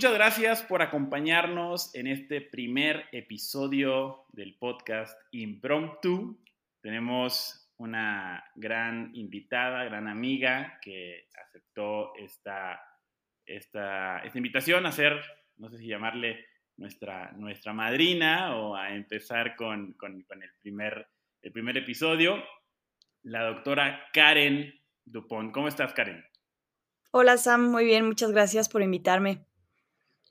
muchas gracias por acompañarnos en este primer episodio del podcast Impromptu. Tenemos una gran invitada, gran amiga que aceptó esta, esta, invitación a ser, no sé si llamarle nuestra, nuestra madrina o a empezar con, con, con el, primer, el primer episodio, la doctora Karen Dupont. ¿Cómo estás, Karen? Hola, Sam. Muy bien. Muchas gracias por invitarme.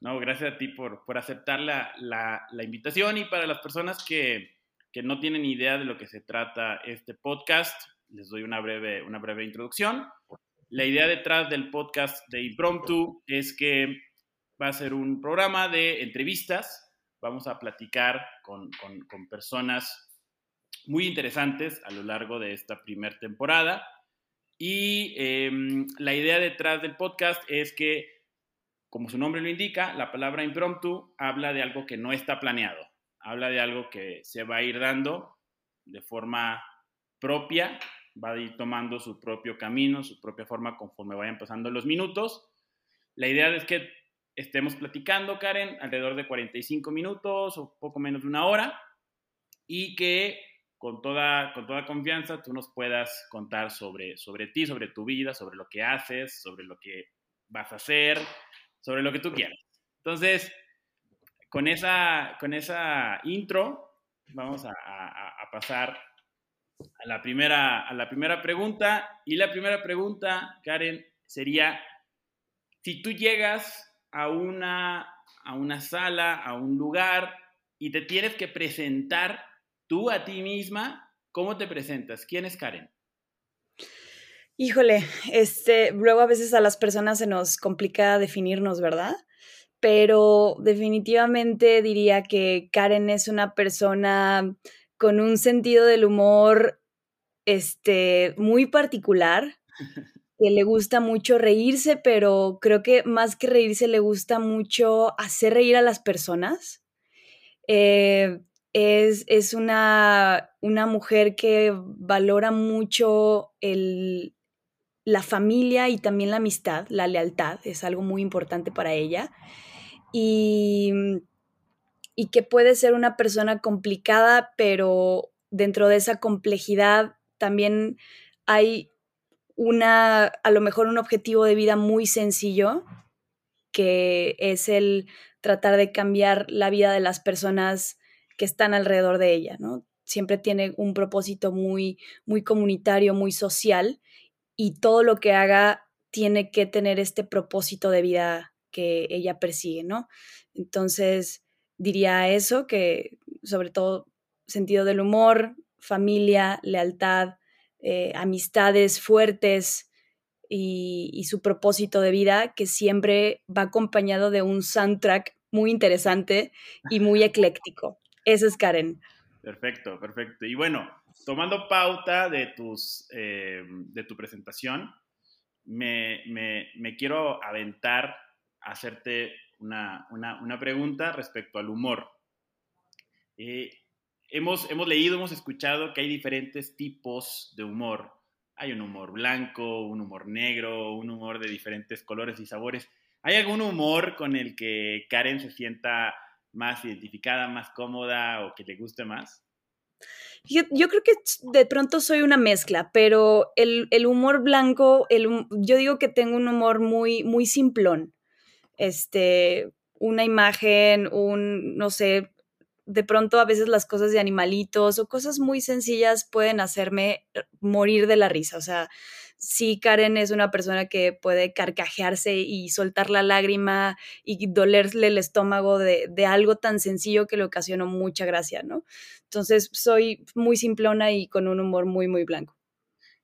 No, gracias a ti por, por aceptar la, la, la, invitación y para las personas que, que, no tienen idea de lo que se trata este podcast, les doy una breve, una breve introducción. La idea detrás del podcast de Impromptu es que va a ser un programa de entrevistas. Vamos a platicar con, con, personas muy interesantes a lo largo de esta primera temporada. Y eh, la idea detrás del podcast es que como su nombre lo indica, la palabra impromptu habla de algo que no está planeado, habla de algo que se va a ir dando de forma propia, va a ir tomando su propio camino, su propia forma conforme vayan pasando los minutos. La idea es que estemos platicando, Karen, alrededor de 45 minutos o poco menos de una hora y que con toda, con toda confianza tú nos puedas contar sobre, sobre ti, sobre tu vida, sobre lo que haces, sobre lo que vas a hacer, sobre lo que tú quieras. Entonces, con esa, con esa intro, vamos a, pasar a la, primera, a la primera pregunta. Y la primera pregunta, Karen, sería, si tú llegas a una, a una sala, a un lugar, y te tienes que presentar tú a ti misma, ¿cómo te presentas? ¿Quién es Karen? Híjole, este, luego a veces a las personas se nos complica definirnos, ¿verdad? Pero definitivamente diría que Karen es una persona con un sentido del humor este, muy particular, que le gusta mucho reírse, pero creo que más que reírse le gusta mucho hacer reír a las personas. Eh, es, es una, una, mujer que valora mucho el, la familia y también la amistad, la lealtad, es algo muy importante para ella. Y, y que puede ser una persona complicada, pero dentro de esa complejidad también hay una, a lo mejor un objetivo de vida muy sencillo, que es el tratar de cambiar la vida de las personas que están alrededor de ella, ¿no? Siempre tiene un propósito muy, muy comunitario, muy social y todo lo que haga tiene que tener este propósito de vida que ella persigue, ¿no? Entonces, diría eso, que sobre todo sentido del humor, familia, lealtad, eh, amistades fuertes y, y, su propósito de vida, que siempre va acompañado de un soundtrack muy interesante y muy ecléctico. Ese es Karen. Perfecto, perfecto. Y bueno, tomando pauta de, tus, eh, de tu presentación, me, me, quiero aventar a hacerte una, una, una pregunta respecto al humor. Eh, hemos, hemos leído, hemos escuchado que hay diferentes tipos de humor. Hay un humor blanco, un humor negro, un humor de diferentes colores y sabores. ¿Hay algún humor con el que Karen se sienta más identificada, más cómoda o que le guste más? Yo, creo que de pronto soy una mezcla, pero el, el humor blanco, el, yo digo que tengo un humor muy, muy simplón. Este, una imagen, un, no sé, de pronto a veces las cosas de animalitos o cosas muy sencillas pueden hacerme morir de la risa. O sea, sí Karen es una persona que puede carcajearse y soltar la lágrima y dolerle el estómago de, de, algo tan sencillo que le ocasionó mucha gracia, ¿no? Entonces soy muy simplona y con un humor muy, muy blanco.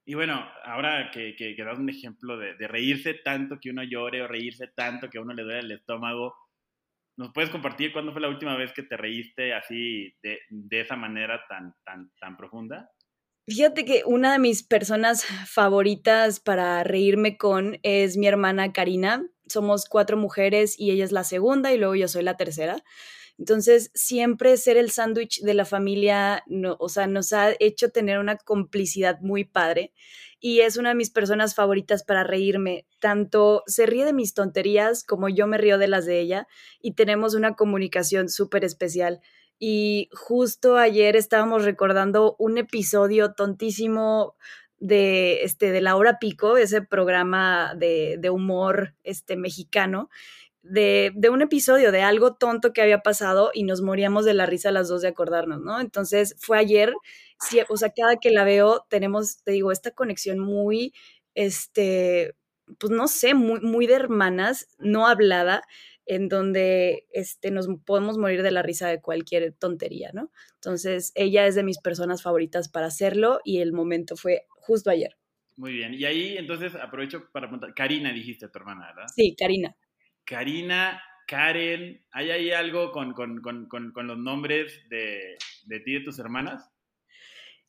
Y bueno, ahora que, que, das un ejemplo de, de, reírse tanto que uno llore o reírse tanto que a uno le duele el estómago, ¿nos puedes compartir cuándo fue la última vez que te reíste así de, de esa manera tan, tan, tan profunda? Fíjate que una de mis personas favoritas para reírme con es mi hermana Karina. Somos cuatro mujeres y ella es la segunda y luego yo soy la tercera. Entonces, siempre ser el sándwich de la familia, no, o sea, nos ha hecho tener una complicidad muy padre y es una de mis personas favoritas para reírme. Tanto se ríe de mis tonterías como yo me río de las de ella y tenemos una comunicación súper especial. Y justo ayer estábamos recordando un episodio tontísimo de, este, de La Hora Pico, ese programa de, de humor este, mexicano, de, de, un episodio, de algo tonto que había pasado y nos moríamos de la risa las dos de acordarnos, ¿no? Entonces fue ayer, sí, o sea, cada que la veo tenemos, te digo, esta conexión muy, este, pues no sé, muy, muy de hermanas, no hablada, en donde este, nos podemos morir de la risa de cualquier tontería, ¿no? Entonces, ella es de mis personas favoritas para hacerlo y el momento fue justo ayer. Muy bien, y ahí entonces aprovecho para preguntar, Karina dijiste tu hermana, ¿verdad? Sí, Karina. Karina, Karen, ¿hay ahí algo con, con, con, con los nombres de, de ti y de tus hermanas?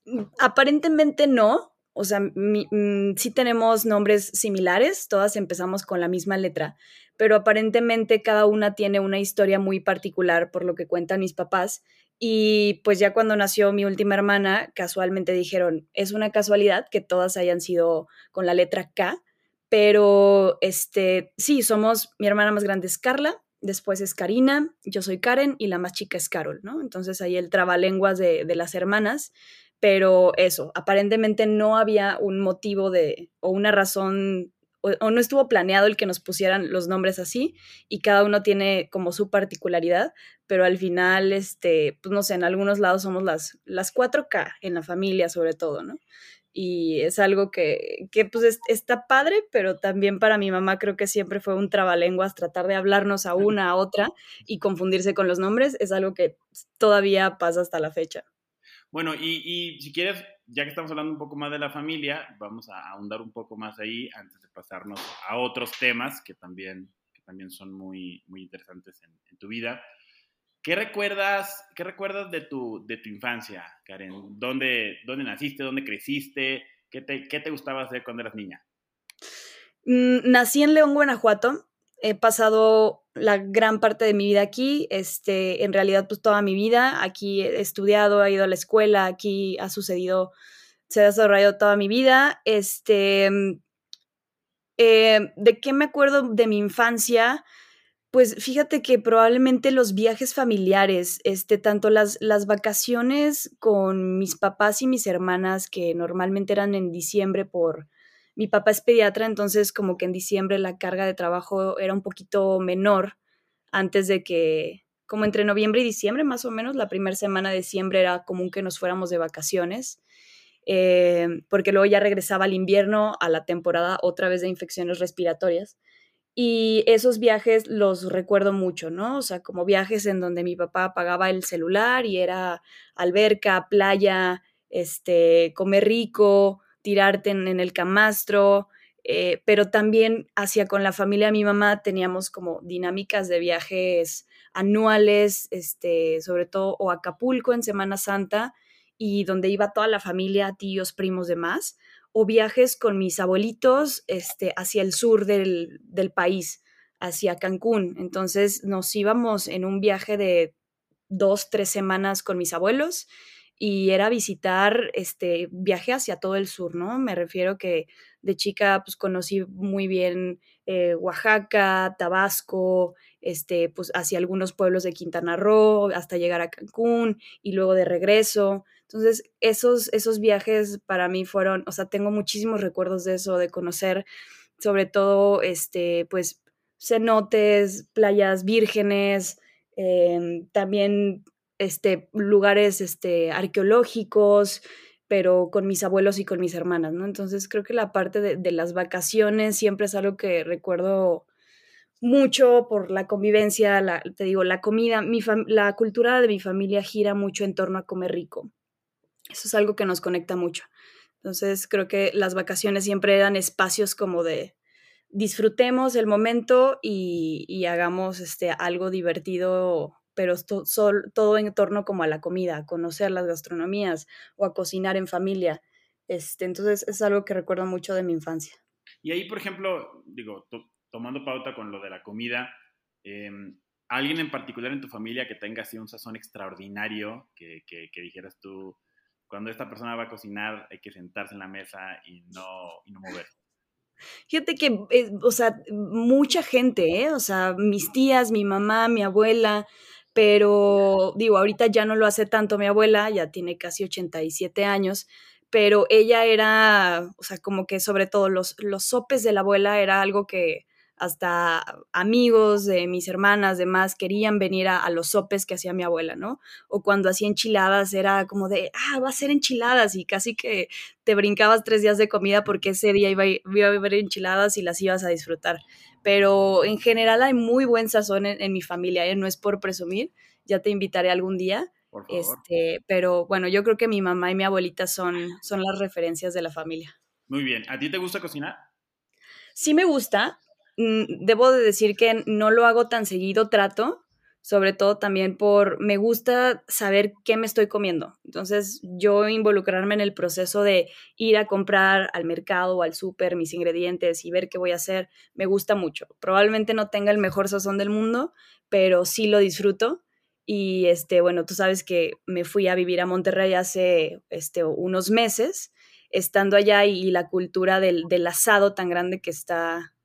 Mm, aparentemente no, o sea, mm, sí tenemos nombres similares, todas empezamos con la misma letra, pero aparentemente cada una tiene una historia muy particular por lo que cuentan mis papás. Y pues ya cuando nació mi última hermana, casualmente dijeron, es una casualidad que todas hayan sido con la letra K, pero este, sí, somos, mi hermana más grande es Carla, después es Karina, yo soy Karen y la más chica es Carol, ¿no? Entonces ahí el trabalenguas de, de las hermanas pero eso, aparentemente no había un motivo de, o una razón, o, no estuvo planeado el que nos pusieran los nombres así, y cada uno tiene como su particularidad, pero al final, este, pues no sé, en algunos lados somos las, las 4K en la familia sobre todo, ¿no? Y es algo que, que pues está padre, pero también para mi mamá creo que siempre fue un trabalenguas tratar de hablarnos a una, a otra y confundirse con los nombres, es algo que todavía pasa hasta la fecha. Bueno, y, si quieres, ya que estamos hablando un poco más de la familia, vamos a ahondar un poco más ahí antes pasarnos a otros temas que también, que también son muy, muy interesantes en, tu vida. ¿Qué recuerdas, qué recuerdas de, tu, de tu infancia, Karen? ¿Dónde, ¿Dónde naciste? ¿Dónde creciste? ¿Qué te, ¿Qué te gustaba hacer cuando eras niña? Mm, nací en León, Guanajuato he pasado la gran parte de mi vida aquí, este, en realidad pues toda mi vida, aquí he estudiado, he ido a la escuela, aquí ha sucedido, se ha desarrollado toda mi vida, este, eh, ¿de qué me acuerdo de mi infancia? Pues fíjate que probablemente los viajes familiares, este, tanto las, las vacaciones con mis papás y mis hermanas, que normalmente eran en diciembre por, mi papá es pediatra, entonces como que en diciembre la carga de trabajo era un poquito menor antes de que, como entre noviembre y diciembre más o menos, la primera semana de diciembre era común que nos fuéramos de vacaciones, eh, porque luego ya regresaba al invierno, a la temporada otra vez de infecciones respiratorias. Y esos viajes los recuerdo mucho, ¿no? O sea, como viajes en donde mi papá apagaba el celular y era alberca, playa, este, comer rico, tirarte en, el camastro, eh, pero también hacia con la familia de mi mamá teníamos como dinámicas de viajes anuales, este, sobre todo o Acapulco en Semana Santa y donde iba toda la familia, tíos, primos, demás, o viajes con mis abuelitos este, hacia el sur del, del país, hacia Cancún. Entonces nos íbamos en un viaje de dos, tres semanas con mis abuelos y era visitar, este, viaje hacia todo el sur, ¿no? Me refiero que de chica, pues conocí muy bien eh, Oaxaca, Tabasco, este, pues hacia algunos pueblos de Quintana Roo, hasta llegar a Cancún y luego de regreso. Entonces, esos, esos viajes para mí fueron, o sea, tengo muchísimos recuerdos de eso, de conocer sobre todo, este, pues, cenotes, playas vírgenes, em, también este, lugares este, arqueológicos, pero con mis abuelos y con mis hermanas, ¿no? Entonces creo que la parte de, las vacaciones siempre es algo que recuerdo mucho por la convivencia, la, te digo, la comida, mi la cultura de mi familia gira mucho en torno a comer rico. Eso es algo que nos conecta mucho. Entonces creo que las vacaciones siempre eran espacios como de disfrutemos el momento y, y hagamos este, algo divertido pero todo en torno como a la comida, a conocer las gastronomías o a cocinar en familia. Este, entonces es algo que recuerdo mucho de mi infancia. Y ahí, por ejemplo, digo, tomando pauta con lo de la comida, em, alguien en particular en tu familia que tenga así un sazón extraordinario, que, que, dijeras tú, cuando esta persona va a cocinar hay que sentarse en la mesa y no, y no mover. Fíjate que, eh, o sea, mucha gente, ¿eh? O sea, mis tías, mi mamá, mi abuela, pero digo, ahorita ya no lo hace tanto mi abuela, ya tiene casi 87 años, pero ella era, o sea, como que sobre todo los, los sopes de la abuela era algo que, hasta amigos de mis hermanas, demás, querían venir a, los sopes que hacía mi abuela, ¿no? O cuando hacía enchiladas era como de, ah, va a ser enchiladas y casi que te brincabas tres días de comida porque ese día iba, a haber enchiladas y las ibas a disfrutar. Pero en general hay muy buen sazón en, mi familia, ¿eh? no es por presumir, ya te invitaré algún día. Por favor. Este, pero bueno, yo creo que mi mamá y mi abuelita son, son las referencias de la familia. Muy bien. ¿A ti te gusta cocinar? Sí me gusta, debo de decir que no lo hago tan seguido, trato, sobre todo también por, me gusta saber qué me estoy comiendo. Entonces, yo involucrarme en el proceso de ir a comprar al mercado o al súper mis ingredientes y ver qué voy a hacer, me gusta mucho. Probablemente no tenga el mejor sazón del mundo, pero sí lo disfruto. Y este, bueno, tú sabes que me fui a vivir a Monterrey hace este, unos meses, estando allá y, la cultura del, del asado tan grande que está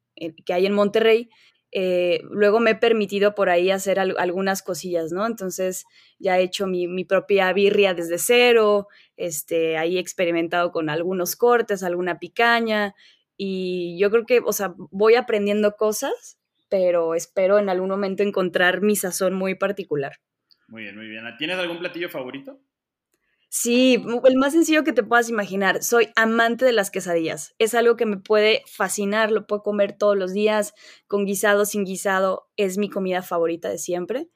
que hay en Monterrey, eh, luego me he permitido por ahí hacer algunas cosillas, ¿no? Entonces ya he hecho mi, propia birria desde cero, este, ahí he experimentado con algunos cortes, alguna picaña, y yo creo que, o sea, voy aprendiendo cosas, pero espero en algún momento encontrar mi sazón muy particular. Muy bien, muy bien. ¿Tienes algún platillo favorito? Sí, el más sencillo que te puedas imaginar. Soy amante de las quesadillas. Es algo que me puede fascinar, lo puedo comer todos los días, con guisado, sin guisado. Es mi comida favorita de siempre.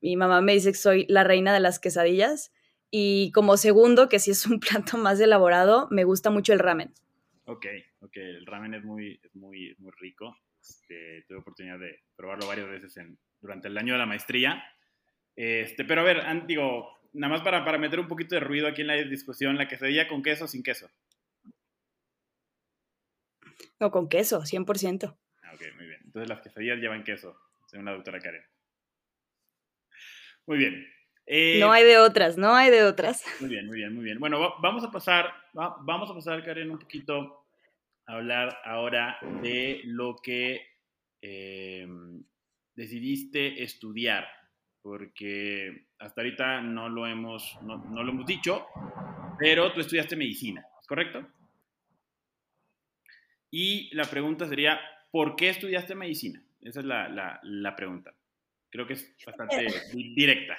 Mi mamá me dice que soy la reina de las quesadillas. Y como segundo, que si es un plato más elaborado, me gusta mucho el ramen. Ok, ok, el ramen es muy, muy, muy rico. Este, tuve oportunidad de probarlo varias veces durante el año de la maestría. Este, pero a ver, digo, nada más para, para meter un poquito de ruido aquí en la discusión, la quesadilla con queso o sin queso. No, con queso, 100%. Ah, ok, muy bien. Entonces las quesadillas llevan queso, según la doctora Karen. Muy bien. Eh, no hay de otras, no hay de otras. Muy bien, muy bien, muy bien. Bueno, vamos a pasar, vamos a pasar, Karen, un poquito a hablar ahora de lo que eh, decidiste estudiar porque hasta ahorita no lo hemos, no, lo hemos dicho, pero tú estudiaste medicina, ¿correcto? Y la pregunta sería, ¿por qué estudiaste medicina? Esa es la, pregunta. Creo que es bastante directa.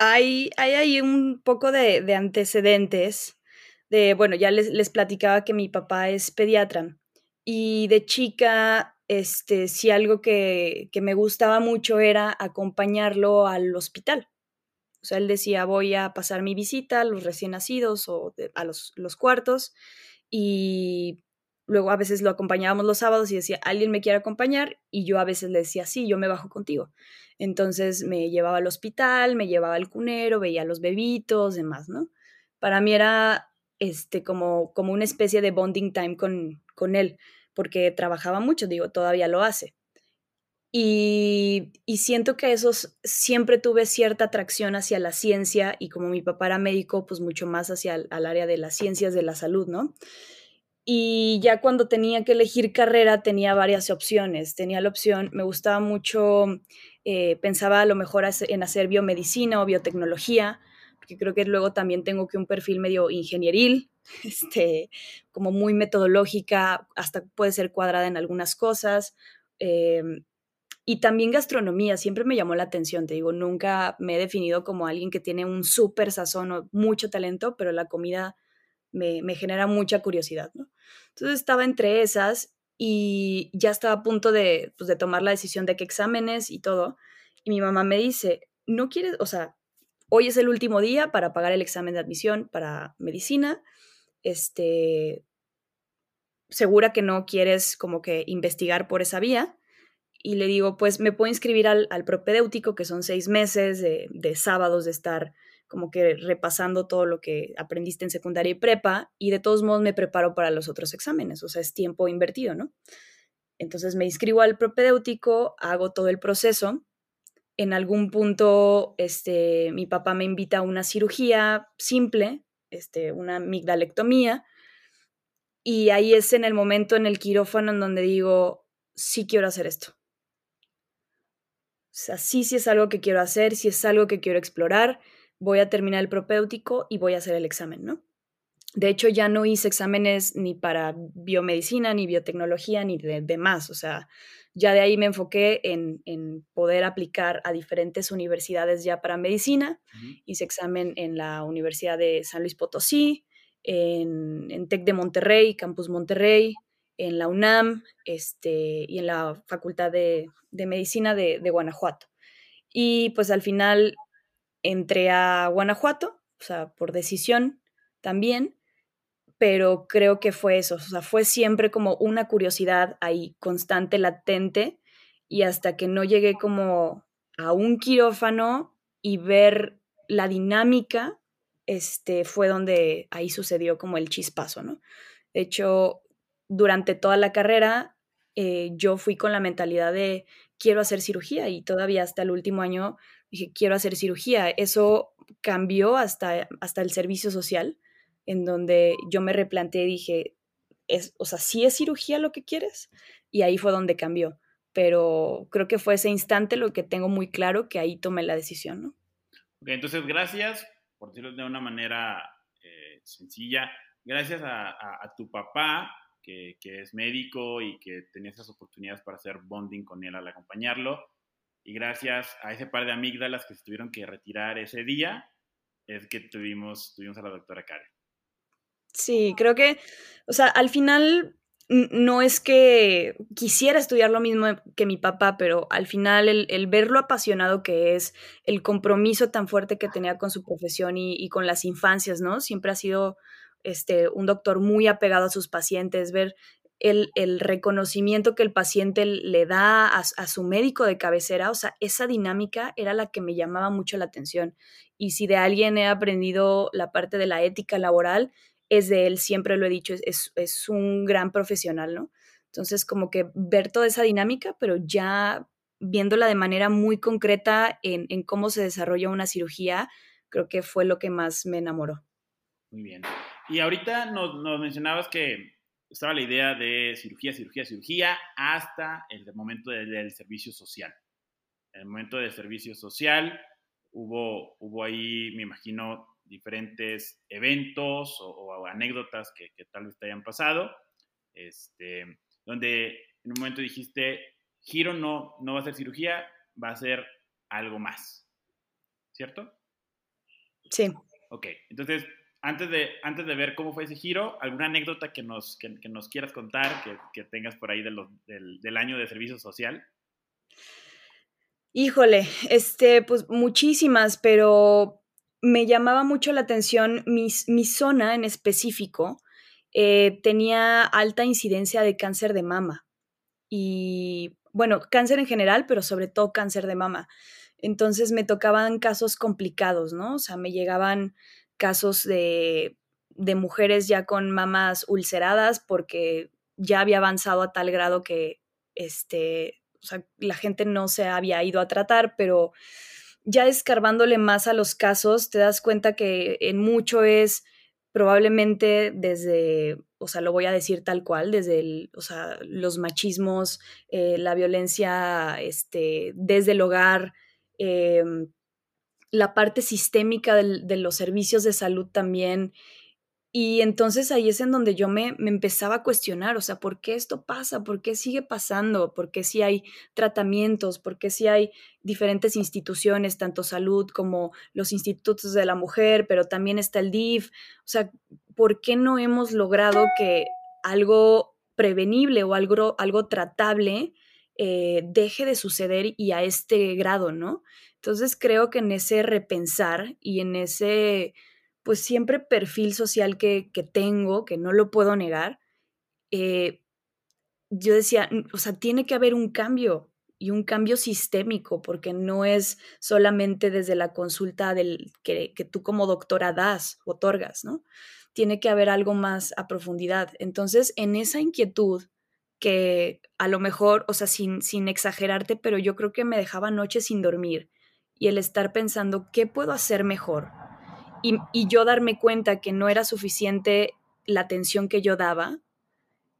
Hay, hay ahí un poco de, antecedentes. De, bueno, ya les, les platicaba que mi papá es pediatra y de chica este, sí algo que, me gustaba mucho era acompañarlo al hospital. O sea, él decía, voy a pasar mi visita a los recién nacidos o a los, los, cuartos y luego a veces lo acompañábamos los sábados y decía, ¿alguien me quiere acompañar? Y yo a veces le decía, sí, yo me bajo contigo. Entonces me llevaba al hospital, me llevaba al cunero, veía los bebitos, demás, ¿no? Para mí era este, como, como una especie de bonding time con, con él porque trabajaba mucho, digo, todavía lo hace. Y, siento que eso siempre tuve cierta atracción hacia la ciencia y como mi papá era médico, pues mucho más hacia el área de las ciencias de la salud, ¿no? Y ya cuando tenía que elegir carrera tenía varias opciones. Tenía la opción, me gustaba mucho, eh, pensaba a lo mejor en hacer biomedicina o biotecnología, porque creo que luego también tengo que un perfil medio ingenieril, este, como muy metodológica, hasta puede ser cuadrada en algunas cosas. Em, y también gastronomía, siempre me llamó la atención, te digo, nunca me he definido como alguien que tiene un súper sazón o mucho talento, pero la comida me, genera mucha curiosidad, ¿no? Entonces estaba entre esas y ya estaba a punto de, pues, de tomar la decisión de qué exámenes y todo. Y mi mamá me dice, no quieres, o sea, hoy es el último día para pagar el examen de admisión para medicina este, segura que no quieres como que investigar por esa vía. Y le digo, pues me puedo inscribir al, propedéutico, que son seis meses de, de, sábados de estar como que repasando todo lo que aprendiste en secundaria y prepa, y de todos modos me preparo para los otros exámenes, o sea, es tiempo invertido, ¿no? Entonces me inscribo al propedéutico, hago todo el proceso, en algún punto, este, mi papá me invita a una cirugía simple, este, una amigdalectomía, y ahí es en el momento en el quirófano en donde digo, sí quiero hacer esto. O sea, sí, sí es algo que quiero hacer, sí es algo que quiero explorar, voy a terminar el propéutico y voy a hacer el examen, ¿no? De hecho, ya no hice exámenes ni para biomedicina, ni biotecnología, ni de, demás. O sea, ya de ahí me enfoqué en, poder aplicar a diferentes universidades ya para medicina. Hice examen en la Universidad de San Luis Potosí, en, en TEC de Monterrey, Campus Monterrey, en la UNAM este, y en la Facultad de, Medicina de, de, Guanajuato. Y pues al final entré a Guanajuato, o sea, por decisión también, pero creo que fue eso, o sea, fue siempre como una curiosidad ahí constante, latente, y hasta que no llegué como a un quirófano y ver la dinámica, este, fue donde ahí sucedió como el chispazo, ¿no? De hecho, durante toda la carrera, eh, yo fui con la mentalidad de quiero hacer cirugía y todavía hasta el último año dije quiero hacer cirugía. Eso cambió hasta, hasta el servicio social en donde yo me replanteé y dije, es, o sea, ¿sí es cirugía lo que quieres? Y ahí fue donde cambió. Pero creo que fue ese instante lo que tengo muy claro que ahí tomé la decisión, ¿no? Ok, entonces gracias, por decirlo de una manera eh, sencilla, gracias a, tu papá, que, que, es médico y que tenía esas oportunidades para hacer bonding con él al acompañarlo, y gracias a ese par de amígdalas que se tuvieron que retirar ese día, es que tuvimos, tuvimos a la doctora Karen. Sí, creo que, o sea, al final no es que quisiera estudiar lo mismo que mi papá, pero al final el, ver lo apasionado que es, el compromiso tan fuerte que tenía con su profesión y, con las infancias, ¿no? Siempre ha sido este, un doctor muy apegado a sus pacientes, ver el, reconocimiento que el paciente le da a, a, su médico de cabecera, o sea, esa dinámica era la que me llamaba mucho la atención. Y si de alguien he aprendido la parte de la ética laboral, es de él, siempre lo he dicho, es, es, un gran profesional, ¿no? Entonces, como que ver toda esa dinámica, pero ya viéndola de manera muy concreta en, en cómo se desarrolla una cirugía, creo que fue lo que más me enamoró. Muy bien. Y ahorita nos, nos mencionabas que estaba la idea de cirugía, cirugía, cirugía, hasta el momento del, servicio social. En el momento del servicio social hubo, hubo ahí, me imagino, diferentes eventos o, anécdotas que, tal vez te hayan pasado, este, donde en un momento dijiste, giro no, no va a ser cirugía, va a ser algo más, ¿cierto? Sí. Ok, entonces, antes de, antes de ver cómo fue ese giro, ¿alguna anécdota que nos, que, nos quieras contar, que, que tengas por ahí de del, del año de servicio social? Híjole, este, pues muchísimas, pero me llamaba mucho la atención mi, zona en específico. Eh, tenía alta incidencia de cáncer de mama. Y bueno, cáncer en general, pero sobre todo cáncer de mama. Entonces me tocaban casos complicados, ¿no? O sea, me llegaban casos de, de mujeres ya con mamas ulceradas porque ya había avanzado a tal grado que este, o sea, la gente no se había ido a tratar, pero ya escarbándole más a los casos, te das cuenta que en mucho es probablemente desde, o sea, lo voy a decir tal cual, desde o sea, los machismos, eh, la violencia este, desde el hogar, em, la parte sistémica de los servicios de salud también, y entonces ahí es en donde yo me, empezaba a cuestionar, o sea, ¿por qué esto pasa? ¿Por qué sigue pasando? ¿Por qué si hay tratamientos? ¿Por qué si hay diferentes instituciones, tanto salud como los institutos de la mujer, pero también está el DIF? O sea, ¿por qué no hemos logrado que algo prevenible o algo, algo tratable eh, deje de suceder y a este grado, ¿no? Entonces creo que en ese repensar y en ese pues siempre perfil social que, tengo, que no lo puedo negar, eh, yo decía, o sea, tiene que haber un cambio y un cambio sistémico, porque no es solamente desde la consulta del, que, que tú como doctora das, otorgas, ¿no? Tiene que haber algo más a profundidad. Entonces, en esa inquietud que a lo mejor, o sea, sin, sin exagerarte, pero yo creo que me dejaba noches sin dormir y el estar pensando, ¿qué puedo hacer mejor? Y, yo darme cuenta que no era suficiente la atención que yo daba,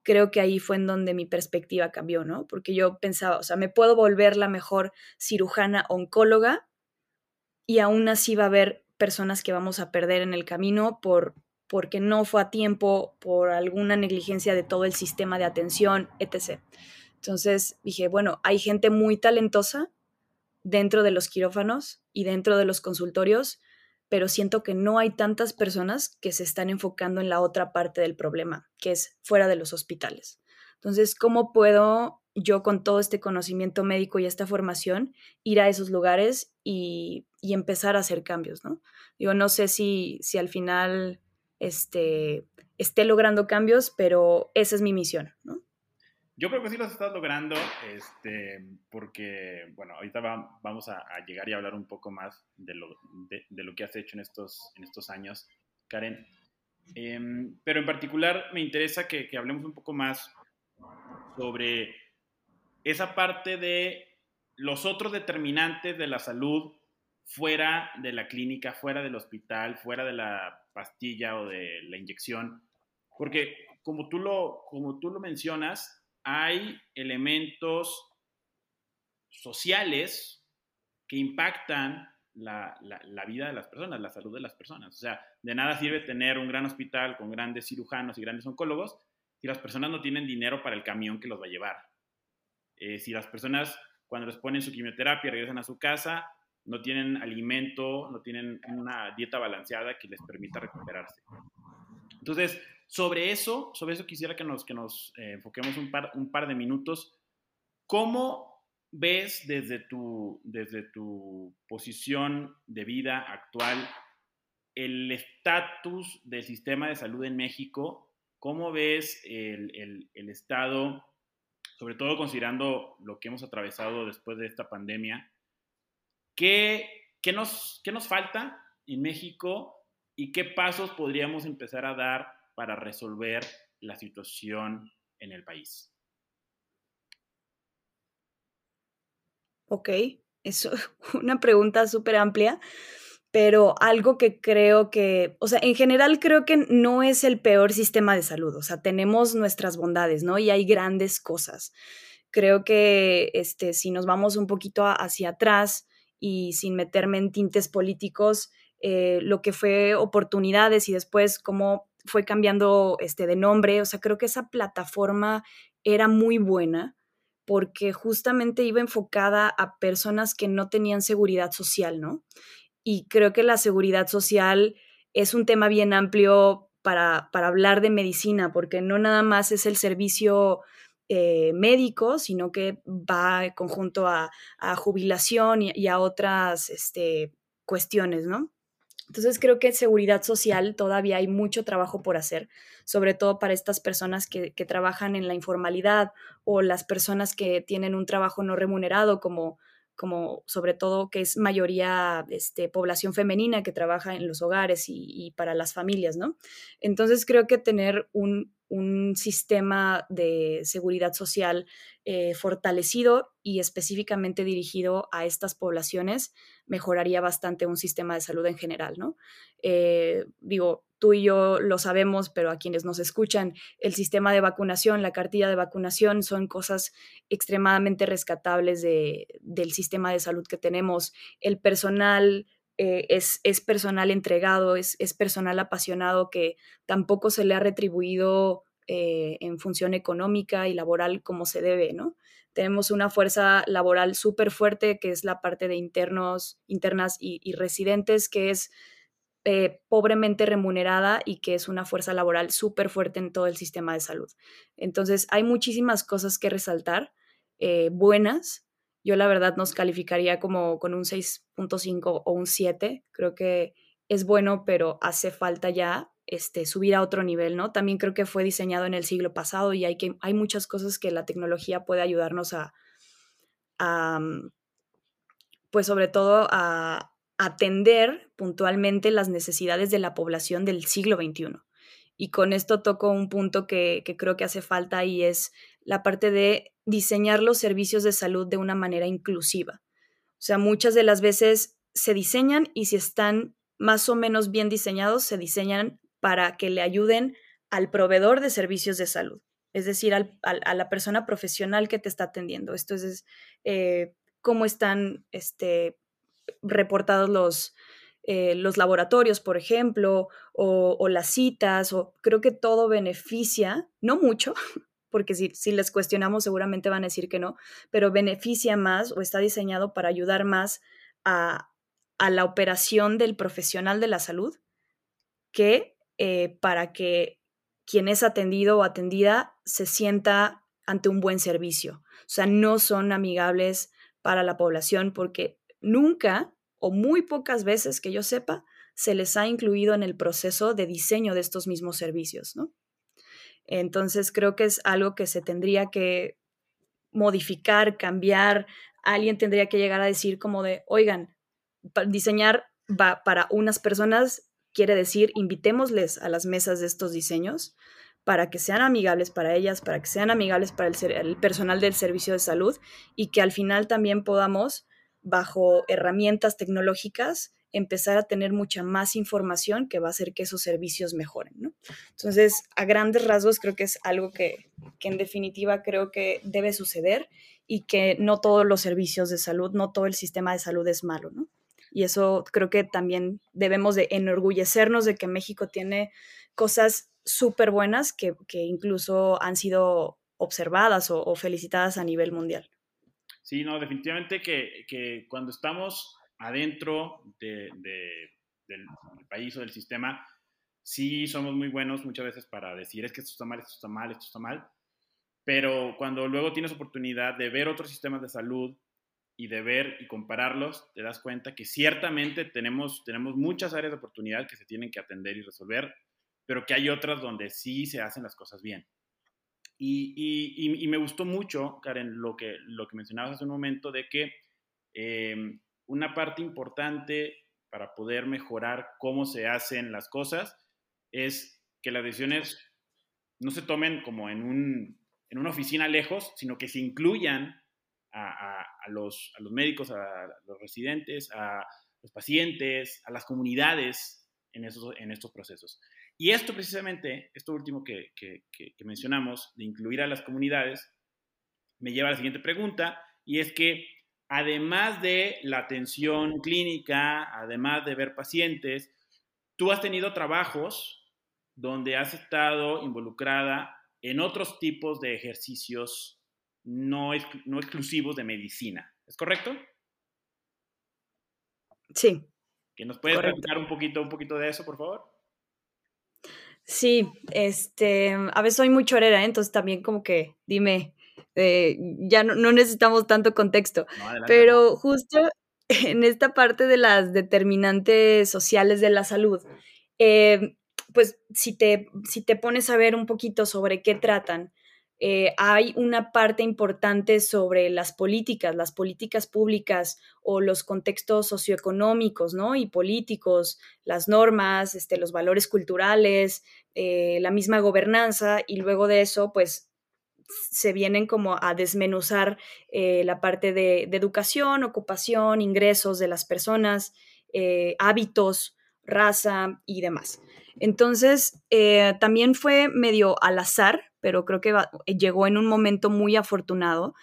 creo que ahí fue en donde mi perspectiva cambió, ¿no? Porque yo pensaba, o sea, me puedo volver la mejor cirujana oncóloga y aún así va a haber personas que vamos a perder en el camino por porque no fue a tiempo, por alguna negligencia de todo el sistema de atención, etc. Entonces dije, bueno, hay gente muy talentosa dentro de los quirófanos y dentro de los consultorios, pero siento que no hay tantas personas que se están enfocando en la otra parte del problema, que es fuera de los hospitales. Entonces, ¿cómo puedo yo con todo este conocimiento médico y esta formación ir a esos lugares y, empezar a hacer cambios, ¿no? Digo, no sé si, si al final este, esté logrando cambios, pero esa es mi misión, ¿no? Yo creo que sí los estás logrando, este, porque, bueno, ahorita vamos a, llegar y hablar un poco más de lo, de, lo que has hecho en estos, en estos años, Karen. Em, pero en particular me interesa que, que, hablemos un poco más sobre esa parte de los otros determinantes de la salud fuera de la clínica, fuera del hospital, fuera de la pastilla o de la inyección, porque como tú lo, como tú lo mencionas, hay elementos sociales que impactan la, la, vida de las personas, la salud de las personas. O sea, de nada sirve tener un gran hospital con grandes cirujanos y grandes oncólogos si las personas no tienen dinero para el camión que los va a llevar. Eh, si las personas cuando les ponen su quimioterapia regresan a su casa, no tienen alimento, no tienen una dieta balanceada que les permita recuperarse. Entonces, sobre eso, sobre eso quisiera que nos, que nos eh, enfoquemos un par, un par de minutos. ¿Cómo ves desde tu, desde tu posición de vida actual el estatus del sistema de salud en México? ¿Cómo ves el, el, el estado, sobre todo considerando lo que hemos atravesado después de esta pandemia? ¿Qué, qué, nos, ¿Qué nos falta en México y qué pasos podríamos empezar a dar para resolver la situación en el país? Ok, es una pregunta súper amplia, pero algo que creo que, o sea, en general creo que no es el peor sistema de salud, o sea, tenemos nuestras bondades, ¿no? Y hay grandes cosas. Creo que este, si nos vamos un poquito hacia atrás, y sin meterme en tintes políticos, eh, lo que fue oportunidades y después cómo fue cambiando este, de nombre. O sea, creo que esa plataforma era muy buena porque justamente iba enfocada a personas que no tenían seguridad social, ¿no? Y creo que la seguridad social es un tema bien amplio para, para hablar de medicina, porque no nada más es el servicio eh, médico, sino que va conjunto a, jubilación y, a otras este, cuestiones, ¿no? Entonces creo que en seguridad social todavía hay mucho trabajo por hacer, sobre todo para estas personas que, que, trabajan en la informalidad o las personas que tienen un trabajo no remunerado, como, como sobre todo que es mayoría este, población femenina que trabaja en los hogares y, para las familias, ¿no? Entonces creo que tener un, un sistema de seguridad social eh, fortalecido y específicamente dirigido a estas poblaciones mejoraría bastante un sistema de salud en general, ¿no? Eh, digo, tú y yo lo sabemos, pero a quienes nos escuchan, el sistema de vacunación, la cartilla de vacunación son cosas extremadamente rescatables del sistema de salud que tenemos. El personal eh, es, personal entregado, es, personal apasionado que tampoco se le ha retribuido eh, en función económica y laboral como se debe, ¿no? Tenemos una fuerza laboral súper fuerte que es la parte de internos, internas y, residentes, que es eh, pobremente remunerada y que es una fuerza laboral súper fuerte en todo el sistema de salud. Entonces, hay muchísimas cosas que resaltar, buenas, yo la verdad nos calificaría como con un 6.5 o un 7. Creo que es bueno, pero hace falta ya este, subir a otro nivel, ¿no? También creo que fue diseñado en el siglo pasado y hay, que, hay muchas cosas que la tecnología puede ayudarnos a, mm, pues sobre todo a atender puntualmente las necesidades de la población del siglo XXI. Y con esto toco un punto que, creo que hace falta y es la parte de diseñar los servicios de salud de una manera inclusiva. O sea, muchas de las veces se diseñan y si están más o menos bien diseñados, se diseñan para que le ayuden al proveedor de servicios de salud, es decir, a la persona profesional que te está atendiendo. Esto es eh, cómo están este, reportados los, eh, los laboratorios, por ejemplo, o, las citas, o creo que todo beneficia, no mucho, porque si, si les cuestionamos seguramente van a decir que no, pero beneficia más o está diseñado para ayudar más a, a la operación del profesional de la salud que eh, para que quien es atendido o atendida se sienta ante un buen servicio. O sea, no son amigables para la población porque nunca o muy pocas veces que yo sepa se les ha incluido en el proceso de diseño de estos mismos servicios, ¿no? Entonces creo que es algo que se tendría que modificar, cambiar. Alguien tendría que llegar a decir como de, oigan, diseñar va para unas personas quiere decir invitémosles a las mesas de estos diseños para que sean amigables para ellas, para que sean amigables para el, personal del servicio de salud y que al final también podamos, bajo herramientas tecnológicas, empezar a tener mucha más información que va a hacer que esos servicios mejoren. Entonces, a grandes rasgos, creo que es algo que, que en definitiva creo que debe suceder y que no todos los servicios de salud, no todo el sistema de salud es malo, y eso creo que también debemos de enorgullecernos de que México tiene cosas súper buenas que, incluso han sido observadas o, felicitadas a nivel mundial. Sí, no, definitivamente que, cuando estamos adentro del, país o del sistema, sí somos muy buenos muchas veces para decir es que esto está mal, esto está mal, esto está mal, pero cuando luego tienes oportunidad de ver otros sistemas de salud, y de ver y compararlos, te das cuenta que ciertamente tenemos, tenemos muchas áreas de oportunidad que se tienen que atender y resolver, pero que hay otras donde sí se hacen las cosas bien. Y, y, me gustó mucho, Karen, lo que, lo que mencionabas hace un momento de que em, una parte importante para poder mejorar cómo se hacen las cosas es que las decisiones no se tomen como en, un, en una oficina lejos, sino que se incluyan a, los, a los médicos, a los residentes, a los pacientes, a las comunidades en, esos, en estos procesos. Y esto precisamente, esto último que, que, mencionamos, de incluir a las comunidades, me lleva a la siguiente pregunta, y es que además de la atención clínica, además de ver pacientes, tú has tenido trabajos donde has estado involucrada en otros tipos de ejercicios no, no exclusivos de medicina. ¿Es correcto? Sí. ¿Que nos puedes contar un poquito, un poquito de eso, por favor? Sí, este, a veces soy muy chorera, ¿eh? entonces también como que dime, eh, ya no, necesitamos tanto contexto, pero justo en esta parte de las determinantes sociales de la salud, eh, pues si te, si te pones a ver un poquito sobre qué tratan, eh, hay una parte importante sobre las políticas, las políticas públicas o los contextos socioeconómicos ¿no? y políticos, las normas, este, los valores culturales, eh, la misma gobernanza y luego de eso, pues se vienen como a desmenuzar eh, la parte de, educación, ocupación, ingresos de las personas, hábitos, raza y demás. Entonces, también fue medio al azar pero creo que llegó en un momento muy afortunado.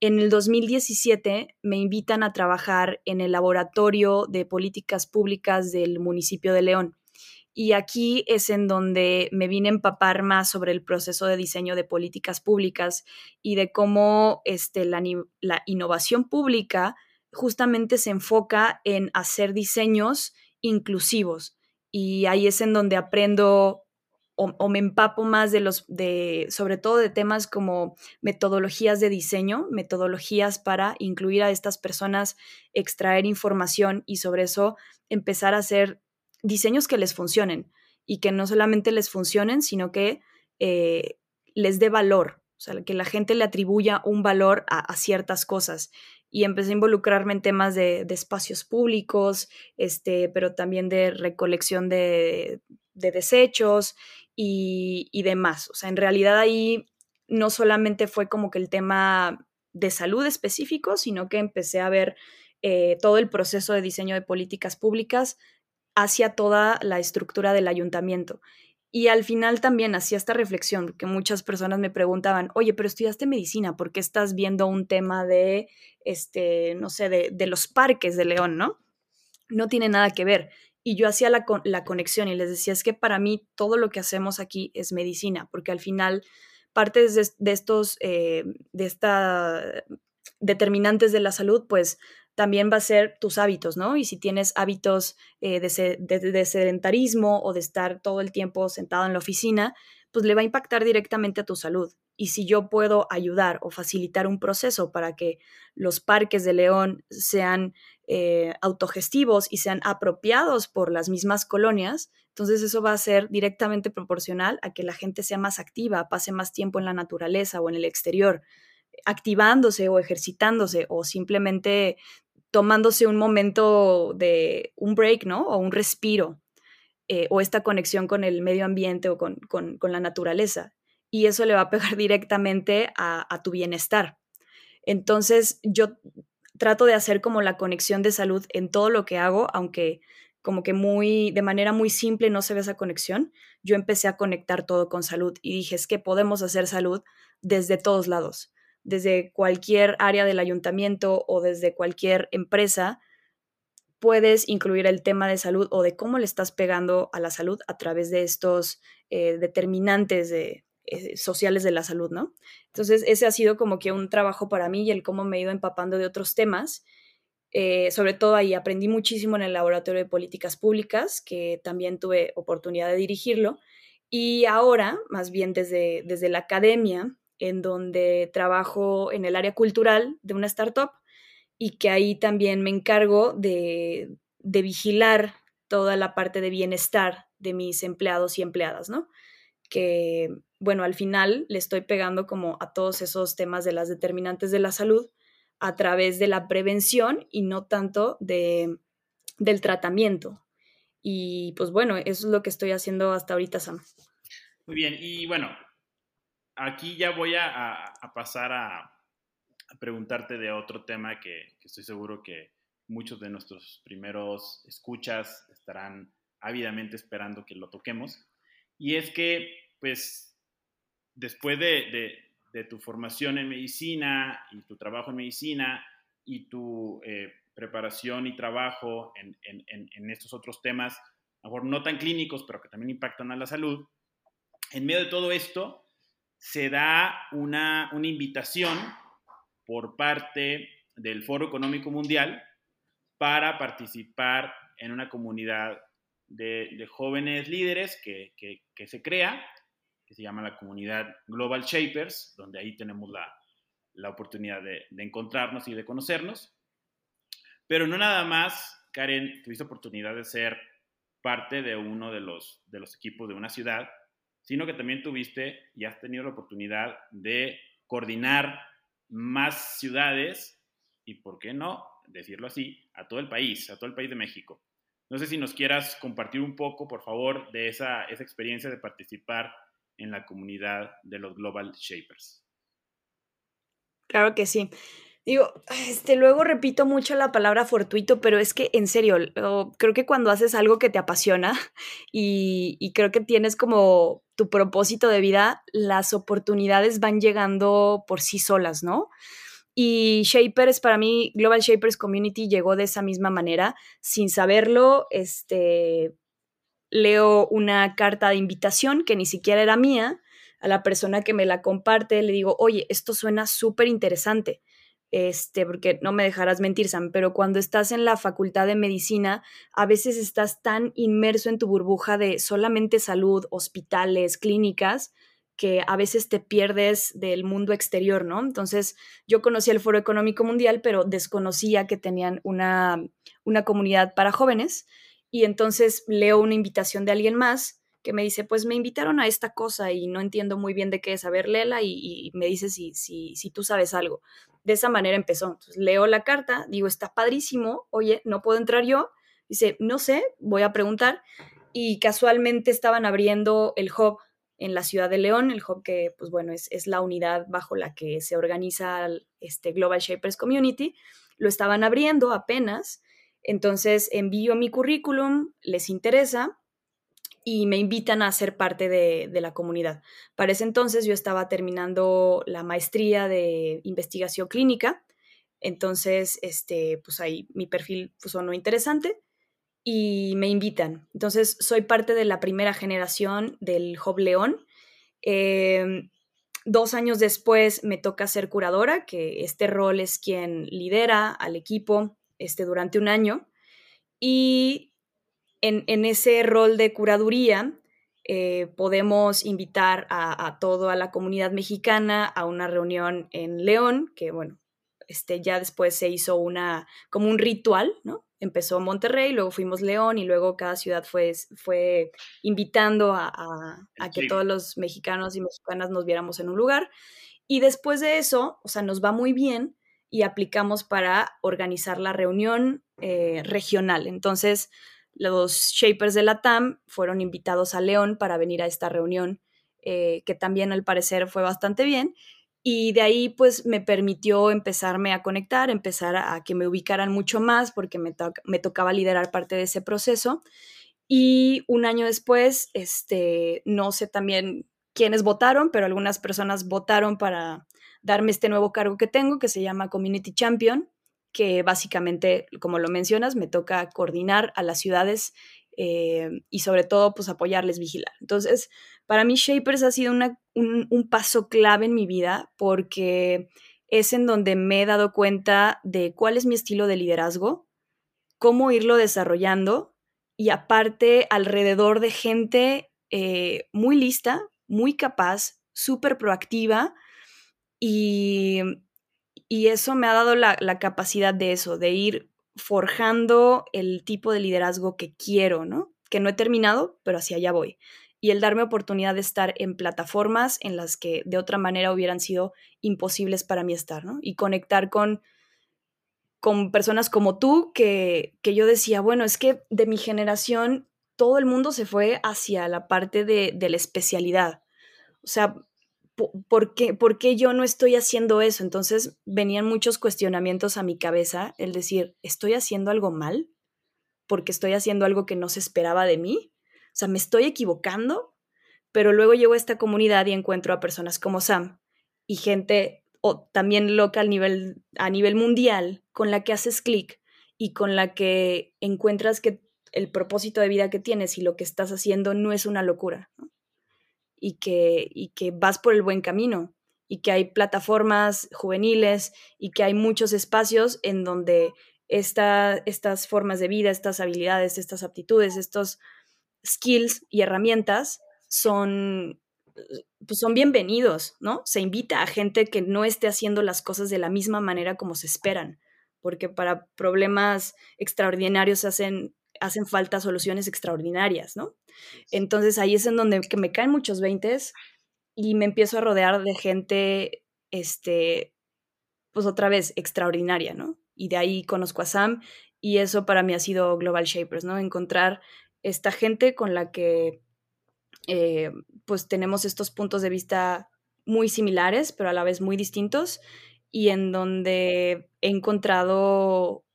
En el 2017 me invitan a trabajar en el laboratorio de políticas públicas del municipio de León. Y aquí es en donde me vine a empapar más sobre el proceso de diseño de políticas públicas y de cómo este, la, la innovación pública justamente se enfoca en hacer diseños inclusivos. Y ahí es en donde aprendo o, me empapo más de los, de, sobre todo de temas como metodologías de diseño, metodologías para incluir a estas personas, extraer información y sobre eso empezar a hacer diseños que les funcionen y que no solamente les funcionen, sino que eh, les dé valor, o sea, que la gente le atribuya un valor a, ciertas cosas. Y empecé a involucrarme en temas de, de, espacios públicos, este, pero también de recolección de, de desechos y, demás. O sea, en realidad ahí no solamente fue como que el tema de salud específico, sino que empecé a ver eh, todo el proceso de diseño de políticas públicas hacia toda la estructura del ayuntamiento. Y al final también hacía esta reflexión, que muchas personas me preguntaban, oye, pero estudiaste medicina, ¿por qué estás viendo un tema de, este, no sé, de, los parques de León, ¿no? No tiene nada que ver. Y yo hacía la, la conexión y les decía, es que para mí todo lo que hacemos aquí es medicina, porque al final partes de, estos, eh, de esta determinantes de la salud, pues también va a ser tus hábitos, ¿no? Y si tienes hábitos eh, de, sedentarismo o de estar todo el tiempo sentado en la oficina, pues le va a impactar directamente a tu salud. Y si yo puedo ayudar o facilitar un proceso para que los parques de León sean eh, autogestivos y sean apropiados por las mismas colonias, entonces eso va a ser directamente proporcional a que la gente sea más activa, pase más tiempo en la naturaleza o en el exterior activándose o ejercitándose o simplemente tomándose un momento de un break, ¿no? O un respiro, eh, o esta conexión con el medio ambiente o con, la naturaleza. Y eso le va a pegar directamente a tu bienestar. Entonces, yo trato de hacer como la conexión de salud en todo lo que hago, aunque como que muy, de manera muy simple no se ve esa conexión, yo empecé a conectar todo con salud y dije, es que podemos hacer salud desde todos lados desde cualquier área del ayuntamiento o desde cualquier empresa, puedes incluir el tema de salud o de cómo le estás pegando a la salud a través de estos eh, determinantes de, eh, sociales de la salud, ¿no? Entonces, ese ha sido como que un trabajo para mí y el cómo me he ido empapando de otros temas. Eh, sobre todo ahí aprendí muchísimo en el laboratorio de políticas públicas, que también tuve oportunidad de dirigirlo. Y ahora, más bien desde, desde la academia, en donde trabajo en el área cultural de una startup y que ahí también me encargo de, vigilar toda la parte de bienestar de mis empleados y empleadas, ¿no? Que, bueno, al final le estoy pegando como a todos esos temas de las determinantes de la salud a través de la prevención y no tanto de, del tratamiento. Y pues bueno, eso es lo que estoy haciendo hasta ahorita, Sam. Muy bien, y bueno, aquí ya voy a, pasar a, preguntarte de otro tema que, estoy seguro que muchos de nuestros primeros escuchas estarán ávidamente esperando que lo toquemos. Y es que, pues, después de, tu formación en medicina y tu trabajo en medicina y tu eh, preparación y trabajo en, estos otros temas, a lo mejor no tan clínicos, pero que también impactan a la salud, en medio de todo esto, se da una, invitación por parte del Foro Económico Mundial para participar en una comunidad de, jóvenes líderes que, se crea, que se llama la comunidad Global Shapers, donde ahí tenemos la, oportunidad de, encontrarnos y de conocernos. Pero no nada más, Karen, tuviste oportunidad de ser parte de uno de los, de los equipos de una ciudad, sino que también tuviste y has tenido la oportunidad de coordinar más ciudades y, ¿por qué no decirlo así, a todo el país, a todo el país de México? No sé si nos quieras compartir un poco, por favor, de esa, esa experiencia de participar en la comunidad de los Global Shapers. Claro que sí. Digo, este, luego repito mucho la palabra fortuito, pero es que en serio, creo que cuando haces algo que te apasiona y, y, creo que tienes como tu propósito de vida, las oportunidades van llegando por sí solas, ¿no? Y Shapers, para mí, Global Shapers Community llegó de esa misma manera, sin saberlo, este, leo una carta de invitación que ni siquiera era mía, a la persona que me la comparte, le digo, oye, esto suena súper interesante este, porque no me dejarás mentir, Sam, pero cuando estás en la facultad de medicina, a veces estás tan inmerso en tu burbuja de solamente salud, hospitales, clínicas, que a veces te pierdes del mundo exterior, ¿no? Entonces, yo conocí el Foro Económico Mundial, pero desconocía que tenían una, una comunidad para jóvenes y entonces leo una invitación de alguien más que me dice, pues me invitaron a esta cosa y no entiendo muy bien de qué es, a ver, y, me dice si, si, si tú sabes algo de esa manera empezó. Entonces, leo la carta, digo, está padrísimo, oye, no puedo entrar yo. Dice, no sé, voy a preguntar. Y casualmente estaban abriendo el hub en la ciudad de León, el hub que, pues bueno, es, es la unidad bajo la que se organiza este Global Shapers Community. Lo estaban abriendo apenas, entonces envío mi currículum, les interesa y me invitan a ser parte de, la comunidad. Para ese entonces yo estaba terminando la maestría de investigación clínica, entonces, este, pues ahí mi perfil pues, sonó interesante y me invitan. Entonces, soy parte de la primera generación del Hub León. Em, dos años después me toca ser curadora, que este rol es quien lidera al equipo este, durante un año. Y en, ese rol de curaduría eh, podemos invitar a, a, toda la comunidad mexicana a una reunión en León, que bueno, este, ya después se hizo una, como un ritual, ¿no? empezó Monterrey, luego fuimos León y luego cada ciudad fue, fue invitando a, que todos los mexicanos y mexicanas nos viéramos en un lugar. Y después de eso, o sea, nos va muy bien y aplicamos para organizar la reunión eh, regional. Entonces, los shapers de la TAM fueron invitados a León para venir a esta reunión, eh, que también al parecer fue bastante bien. Y de ahí pues me permitió empezarme a conectar, empezar a, que me ubicaran mucho más porque me, me, tocaba liderar parte de ese proceso. Y un año después, este, no sé también quiénes votaron, pero algunas personas votaron para darme este nuevo cargo que tengo, que se llama Community Champion, que básicamente, como lo mencionas, me toca coordinar a las ciudades eh, y sobre todo pues apoyarles, vigilar. Entonces, para mí Shapers ha sido un, paso clave en mi vida porque es en donde me he dado cuenta de cuál es mi estilo de liderazgo, cómo irlo desarrollando y aparte alrededor de gente eh, muy lista, muy capaz, súper proactiva y, eso me ha dado la, la, capacidad de eso, de ir forjando el tipo de liderazgo que quiero, ¿no? Que no he terminado, pero hacia allá voy y el darme oportunidad de estar en plataformas en las que de otra manera hubieran sido imposibles para mí estar, ¿no? Y conectar con, con personas como tú, que, que yo decía, bueno, es que de mi generación todo el mundo se fue hacia la parte de, de la especialidad. O sea, ¿por qué, ¿por qué yo no estoy haciendo eso? Entonces venían muchos cuestionamientos a mi cabeza, el decir, ¿estoy haciendo algo mal? Porque estoy haciendo algo que no se esperaba de mí o sea, me estoy equivocando, pero luego llego a esta comunidad y encuentro a personas como Sam y gente o también local nivel, a nivel mundial con la que haces clic y con la que encuentras que el propósito de vida que tienes y lo que estás haciendo no es una locura y, que, y que vas por el buen camino y que hay plataformas juveniles y que hay muchos espacios en donde esta, estas formas de vida, estas habilidades, estas aptitudes, estos skills y herramientas son, pues son bienvenidos, ¿no? Se invita a gente que no esté haciendo las cosas de la misma manera como se esperan, porque para problemas extraordinarios hacen, hacen falta soluciones extraordinarias, ¿no? Entonces ahí es en donde que me caen muchos veintes y me empiezo a rodear de gente, este, pues otra vez, extraordinaria, ¿no? Y de ahí conozco a Sam y eso para mí ha sido Global Shapers, ¿no? Encontrar esta gente con la que eh, pues tenemos estos puntos de vista muy similares, pero a la vez muy distintos, y en donde he encontrado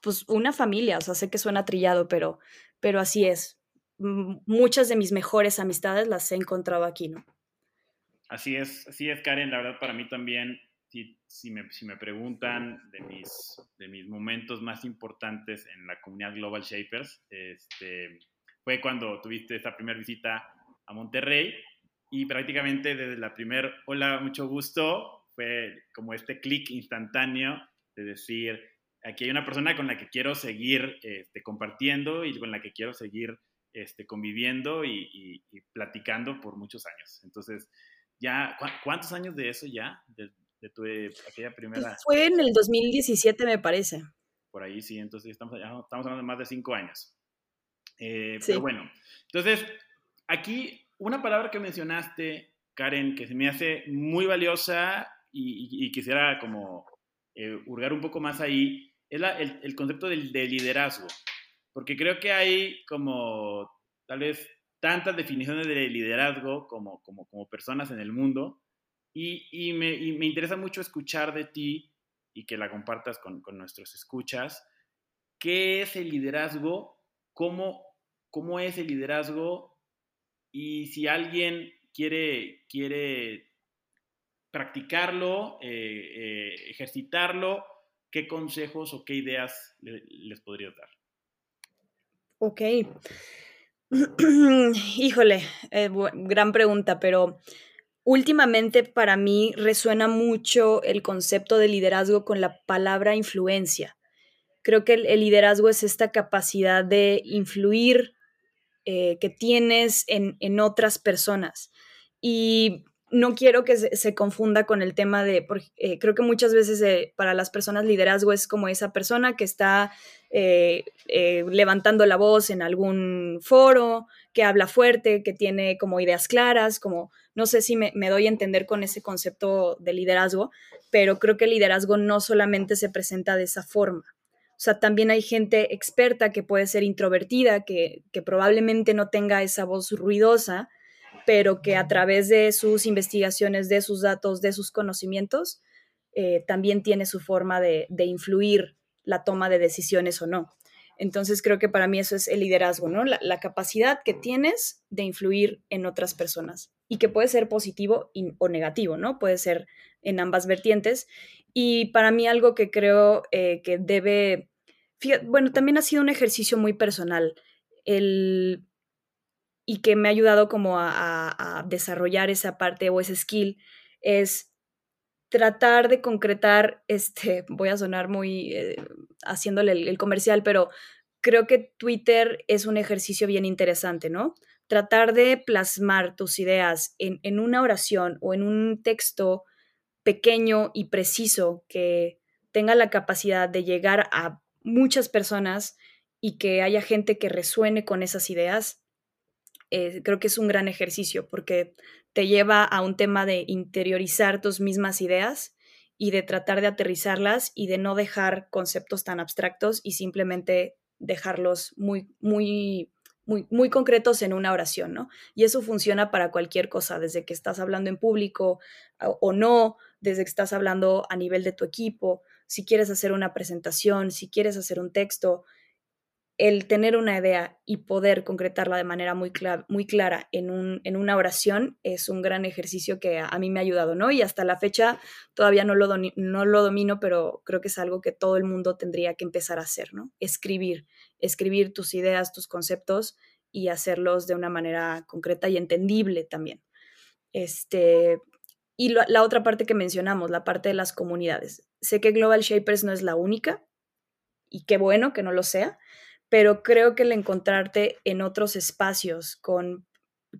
pues una familia, o sea, sé que suena trillado, pero, pero así es. muchas de mis mejores amistades las he encontrado aquí, ¿no? Así es, así es, Karen, la verdad para mí también, si, si, me, si me, preguntan de mis, de mis momentos más importantes en la comunidad Global Shapers, este, fue cuando tuviste esta primera visita a Monterrey y prácticamente desde la primera, hola, mucho gusto, fue como este clic instantáneo de decir, aquí hay una persona con la que quiero seguir este, compartiendo y con la que quiero seguir este, conviviendo y, platicando por muchos años. Entonces, ya, ¿cuántos años de eso ya? De, tu aquella primera... Pues fue en el 2017, me parece. Por ahí sí, entonces estamos, estamos hablando de más de cinco años. Eh, pero bueno, entonces, aquí una palabra que mencionaste, Karen, que se me hace muy valiosa y, quisiera como eh, hurgar un poco más ahí, es el, concepto del, de liderazgo. Porque creo que hay como tal vez tantas definiciones de liderazgo como, como, personas en el mundo y, y, me, me, interesa mucho escuchar de ti y que la compartas con, con nuestros escuchas. ¿Qué es el liderazgo? ¿Cómo, ¿Cómo es el liderazgo? Y si alguien quiere, quiere practicarlo, eh, eh, ejercitarlo, ¿qué consejos o qué ideas le, les podrías dar? Ok. Híjole, eh, gran pregunta, pero últimamente para mí resuena mucho el concepto de liderazgo con la palabra influencia. Creo que el, el liderazgo es esta capacidad de influir eh, que tienes en, en, otras personas. Y no quiero que se, se confunda con el tema de, porque, eh, creo que muchas veces eh, para las personas liderazgo es como esa persona que está eh, levantando la voz en algún foro, que habla fuerte, que tiene como ideas claras, como no sé si me, me, doy a entender con ese concepto de liderazgo, pero creo que el liderazgo no solamente se presenta de esa forma. O sea, también hay gente experta que puede ser introvertida, que, que probablemente no tenga esa voz ruidosa, pero que a través de sus investigaciones, de sus datos, de sus conocimientos, eh, también tiene su forma de, influir la toma de decisiones o no. Entonces creo que para mí eso es el liderazgo, ¿no? La, capacidad que tienes de influir en otras personas y que puede ser positivo o negativo, ¿no? Puede ser en ambas vertientes. Y para mí algo que creo eh, que debe, fíjate, bueno, también ha sido un ejercicio muy personal, el y que me ha ayudado como a, desarrollar esa parte o ese skill es tratar de concretar, este, voy a sonar muy eh, haciéndole el, el, comercial, pero creo que Twitter es un ejercicio bien interesante, ¿no? Tratar de plasmar tus ideas en, en una oración o en un texto pequeño y preciso que tenga la capacidad de llegar a muchas personas y que haya gente que resuene con esas ideas, creo que es un gran ejercicio porque te lleva a un tema de interiorizar tus mismas ideas y de tratar de aterrizarlas y de no dejar conceptos tan abstractos y simplemente dejarlos muy, muy, muy, muy concretos en una oración, ¿no? Y eso funciona para cualquier cosa, desde que estás hablando en público o no, desde que estás hablando a nivel de tu equipo, si quieres hacer una presentación, si quieres hacer un texto, el tener una idea y poder concretarla de manera muy, clara, muy clara en, un, en, una oración es un gran ejercicio que a, mí me ha ayudado, ¿no? Y hasta la fecha todavía no lo, no lo domino, pero creo que es algo que todo el mundo tendría que empezar a hacer, ¿no? Escribir, escribir tus ideas, tus conceptos y hacerlos de una manera concreta y entendible también. Este, y la otra parte que mencionamos, la parte de las comunidades. Sé que Global Shapers no es la única, y qué bueno que no lo sea, pero creo que el encontrarte en otros espacios con,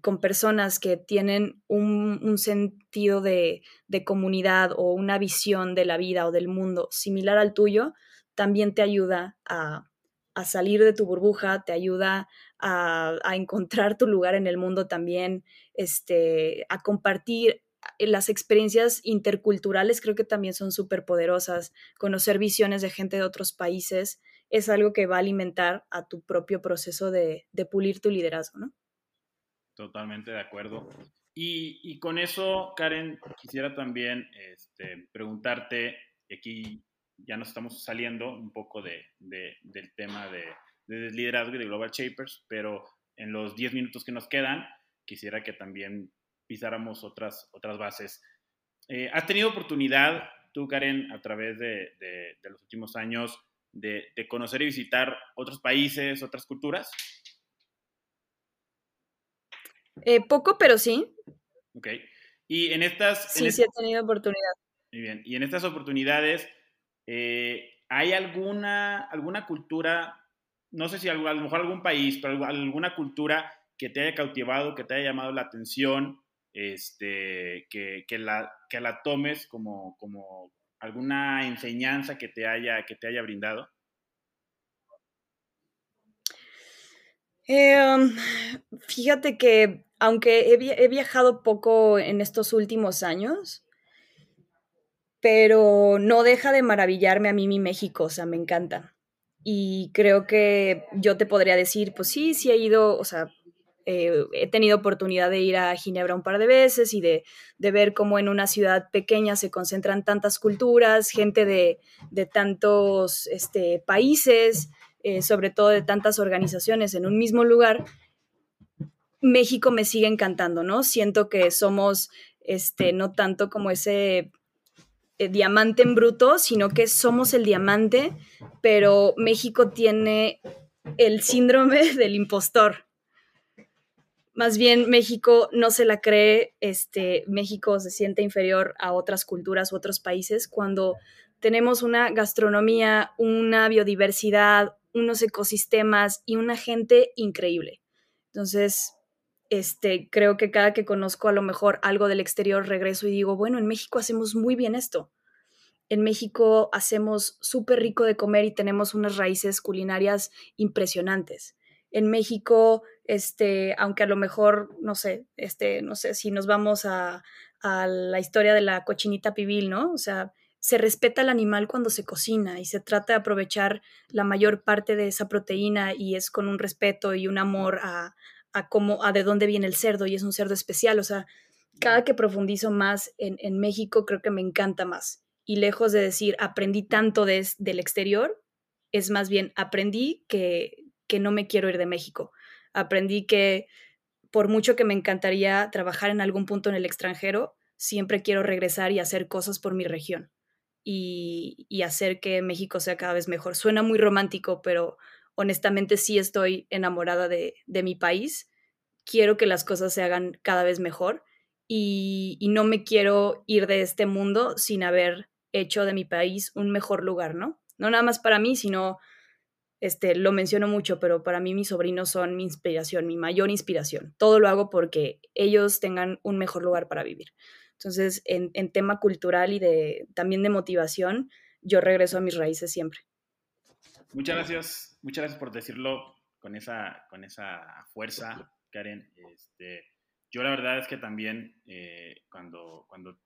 con personas que tienen un, sentido de, de, comunidad o una visión de la vida o del mundo similar al tuyo, también te ayuda a, a salir de tu burbuja, te ayuda a, a, encontrar tu lugar en el mundo también, este, a compartir las experiencias interculturales creo que también son súper poderosas, conocer visiones de gente de otros países es algo que va a alimentar a tu propio proceso de, de pulir tu liderazgo, ¿no? Totalmente de acuerdo. Y, y, con eso, Karen, quisiera también este, preguntarte, aquí ya nos estamos saliendo un poco de, de, del tema de, de, liderazgo y de Global Shapers, pero en los 10 minutos que nos quedan, quisiera que también pisáramos otras, otras bases. Eh, ¿Has tenido oportunidad, tú, Karen, a través de, de los últimos años, de, de, conocer y visitar otros países, otras culturas? Eh, poco, pero sí. Ok. Y en estas... Sí, en sí he tenido oportunidad. Muy bien. Y en estas oportunidades, eh, ¿hay alguna, alguna cultura, no sé si a lo mejor algún país, pero alguna cultura que te haya cautivado, que te haya llamado la atención, este, que, que, la, que la tomes como, como, alguna enseñanza que te haya, que te haya brindado? Eh, fíjate que aunque he, he, viajado poco en estos últimos años, pero no deja de maravillarme a mí mi México, o sea, me encanta. Y creo que yo te podría decir, pues sí, sí he ido, o sea, eh, he tenido oportunidad de ir a Ginebra un par de veces y de, ver cómo en una ciudad pequeña se concentran tantas culturas, gente de, tantos este, países, eh, sobre todo de tantas organizaciones en un mismo lugar. México me sigue encantando, ¿no? Siento que somos, este, no tanto como ese eh, diamante en bruto, sino que somos el diamante, pero México tiene el síndrome del impostor. Más bien México no se la cree, este, México se siente inferior a otras culturas u otros países cuando tenemos una gastronomía, una biodiversidad, unos ecosistemas y una gente increíble. Entonces, este, creo que cada que conozco a lo mejor algo del exterior regreso y digo, bueno, en México hacemos muy bien esto. En México hacemos súper rico de comer y tenemos unas raíces culinarias impresionantes. En México, este, aunque a lo mejor, no sé, este, no sé, si nos vamos a, la historia de la cochinita pibil, ¿no? O sea, se respeta al animal cuando se cocina y se trata de aprovechar la mayor parte de esa proteína y es con un respeto y un amor a, a cómo, a de dónde viene el cerdo y es un cerdo especial. O sea, cada que profundizo más en, México, creo que me encanta más. Y lejos de decir aprendí tanto del exterior, es más bien aprendí que, que no me quiero ir de México. Aprendí que por mucho que me encantaría trabajar en algún punto en el extranjero, siempre quiero regresar y hacer cosas por mi región y, y hacer que México sea cada vez mejor. Suena muy romántico, pero honestamente sí estoy enamorada de, mi país, quiero que las cosas se hagan cada vez mejor y, no me quiero ir de este mundo sin haber hecho de mi país un mejor lugar, ¿no? No nada más para mí, sino, este, lo menciono mucho, pero para mí mis sobrinos son mi inspiración, mi mayor inspiración. Todo lo hago porque ellos tengan un mejor lugar para vivir. Entonces, en, en tema cultural y de, también de motivación, yo regreso a mis raíces siempre. Muchas gracias, muchas gracias por decirlo con esa, con esa fuerza, Karen. Este, yo la verdad es que también eh, cuando, cuando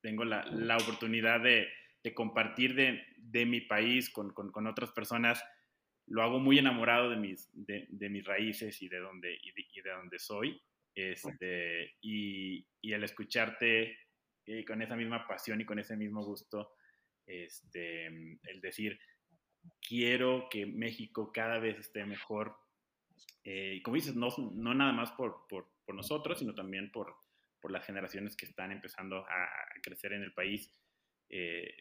tengo la, la oportunidad de, de compartir de, de, mi país con, con, con, otras personas, lo hago muy enamorado de mis, de, mis raíces y de donde, y de, donde soy. Este, y, y el escucharte eh, con esa misma pasión y con ese mismo gusto, este, el decir, quiero que México cada vez esté mejor. Eh, como dices, no, no nada más por, por, por, nosotros, sino también por, por las generaciones que están empezando a, crecer en el país. Eh,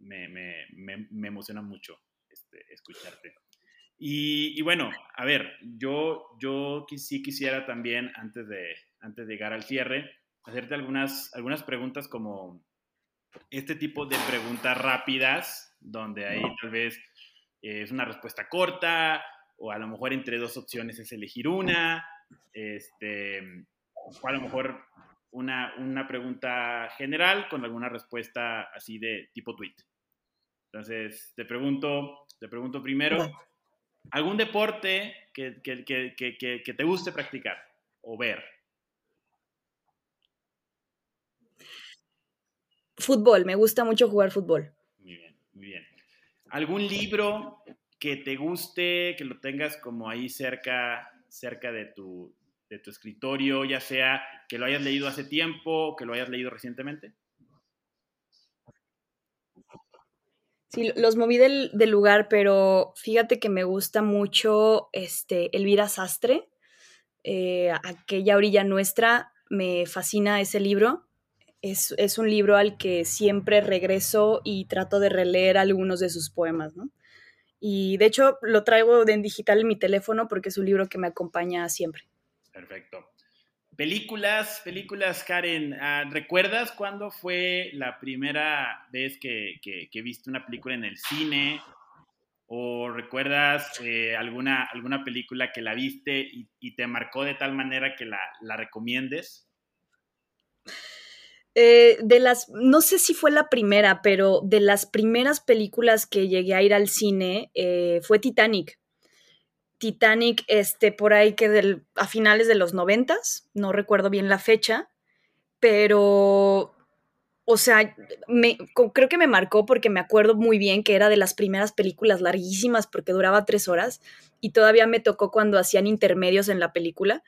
me, me, me, emociona mucho este, escucharte. Y, y, bueno, a ver, yo, yo sí quisiera también, antes de, antes de llegar al cierre, hacerte algunas, algunas preguntas como este tipo de preguntas rápidas, donde ahí tal vez es una respuesta corta, o a lo mejor entre dos opciones es elegir una, este, o a lo mejor una, una pregunta general con alguna respuesta así de tipo tweet. Entonces, te pregunto, te pregunto primero, ¿algún deporte que, que, que, que, te guste practicar o ver? Fútbol, me gusta mucho jugar fútbol. Muy bien, muy bien. ¿Algún libro que te guste, que lo tengas como ahí cerca, cerca de tu, de tu escritorio, ya sea que lo hayas leído hace tiempo, que lo hayas leído recientemente? Sí, los moví del, lugar, pero fíjate que me gusta mucho este, Elvira Sastre, eh, Aquella orilla nuestra, me fascina ese libro es, un libro al que siempre regreso y trato de releer algunos de sus poemas, ¿no? Y de hecho lo traigo en digital en mi teléfono porque es un libro que me acompaña siempre. Perfecto. Películas, películas, Karen. Ah, ¿Recuerdas cuándo fue la primera vez que, que, viste una película en el cine? ¿O recuerdas eh, alguna, alguna película que la viste y, te marcó de tal manera que la, la recomiendes? Eh, de las, no sé si fue la primera, pero de las primeras películas que llegué a ir al cine eh, fue Titanic. Titanic, este, por ahí que a finales de los noventas, no recuerdo bien la fecha, pero, o sea, me, creo que me marcó porque me acuerdo muy bien que era de las primeras películas larguísimas porque duraba tres horas y todavía me tocó cuando hacían intermedios en la película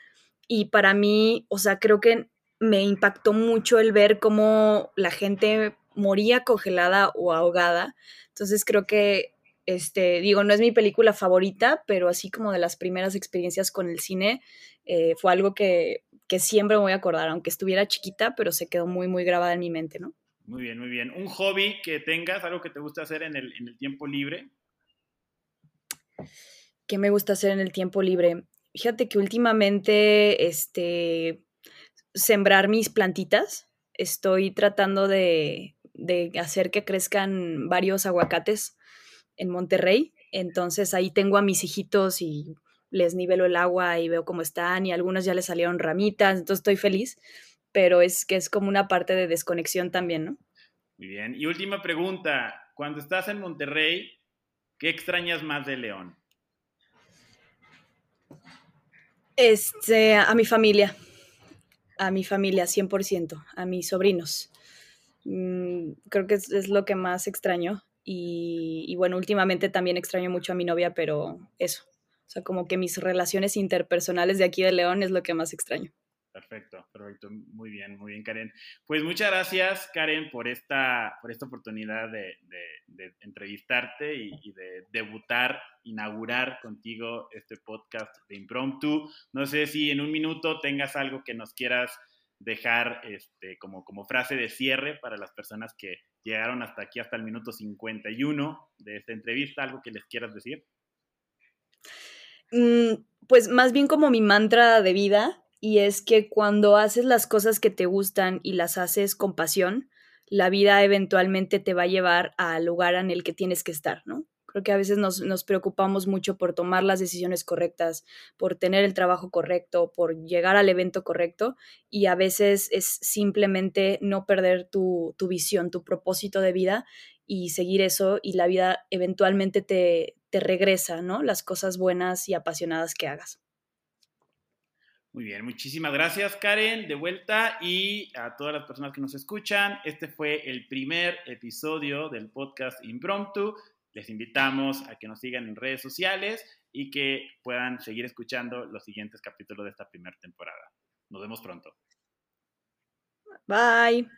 y para mí, o sea, creo que me impactó mucho el ver cómo la gente moría congelada o ahogada. Entonces creo que, este, digo, no es mi película favorita, pero así como de las primeras experiencias con el cine, eh, fue algo que, que siempre me voy a acordar, aunque estuviera chiquita, pero se quedó muy, muy grabada en mi mente, ¿no? Muy bien, muy bien. ¿Un hobby que tengas, algo que te gusta hacer en el, en el tiempo libre? ¿Qué me gusta hacer en el tiempo libre? Fíjate que últimamente, este, sembrar mis plantitas. Estoy tratando de, hacer que crezcan varios aguacates en Monterrey. Entonces ahí tengo a mis hijitos y les nivelo el agua y veo cómo están y algunos ya les salieron ramitas, entonces estoy feliz, pero es que es como una parte de desconexión también, ¿no? Muy bien. Y última pregunta, cuando estás en Monterrey, ¿qué extrañas más de León? Este, a mi familia a mi familia 100%, a mis sobrinos. Mm, creo que es, lo que más extraño. Y, y, bueno, últimamente también extraño mucho a mi novia, pero eso. O sea, como que mis relaciones interpersonales de aquí de León es lo que más extraño. Perfecto, perfecto. Muy bien, muy bien, Karen. Pues muchas gracias, Karen, por esta, por esta oportunidad de, entrevistarte y, de debutar, inaugurar contigo este podcast de Impromptu. No sé si en un minuto tengas algo que nos quieras dejar este, como, como frase de cierre para las personas que llegaron hasta aquí, hasta el minuto 51 de esta entrevista, algo que les quieras decir. Mm, pues más bien como mi mantra de vida, y es que cuando haces las cosas que te gustan y las haces con pasión, la vida eventualmente te va a llevar al lugar en el que tienes que estar, ¿no? Creo que a veces nos, preocupamos mucho por tomar las decisiones correctas, por tener el trabajo correcto, por llegar al evento correcto y a veces es simplemente no perder tu, tu visión, tu propósito de vida y seguir eso y la vida eventualmente te, te regresa, ¿no? Las cosas buenas y apasionadas que hagas. Muy bien, muchísimas gracias Karen, de vuelta y a todas las personas que nos escuchan. Este fue el primer episodio del podcast Impromptu. Les invitamos a que nos sigan en redes sociales y que puedan seguir escuchando los siguientes capítulos de esta primera temporada. Nos vemos pronto. Bye.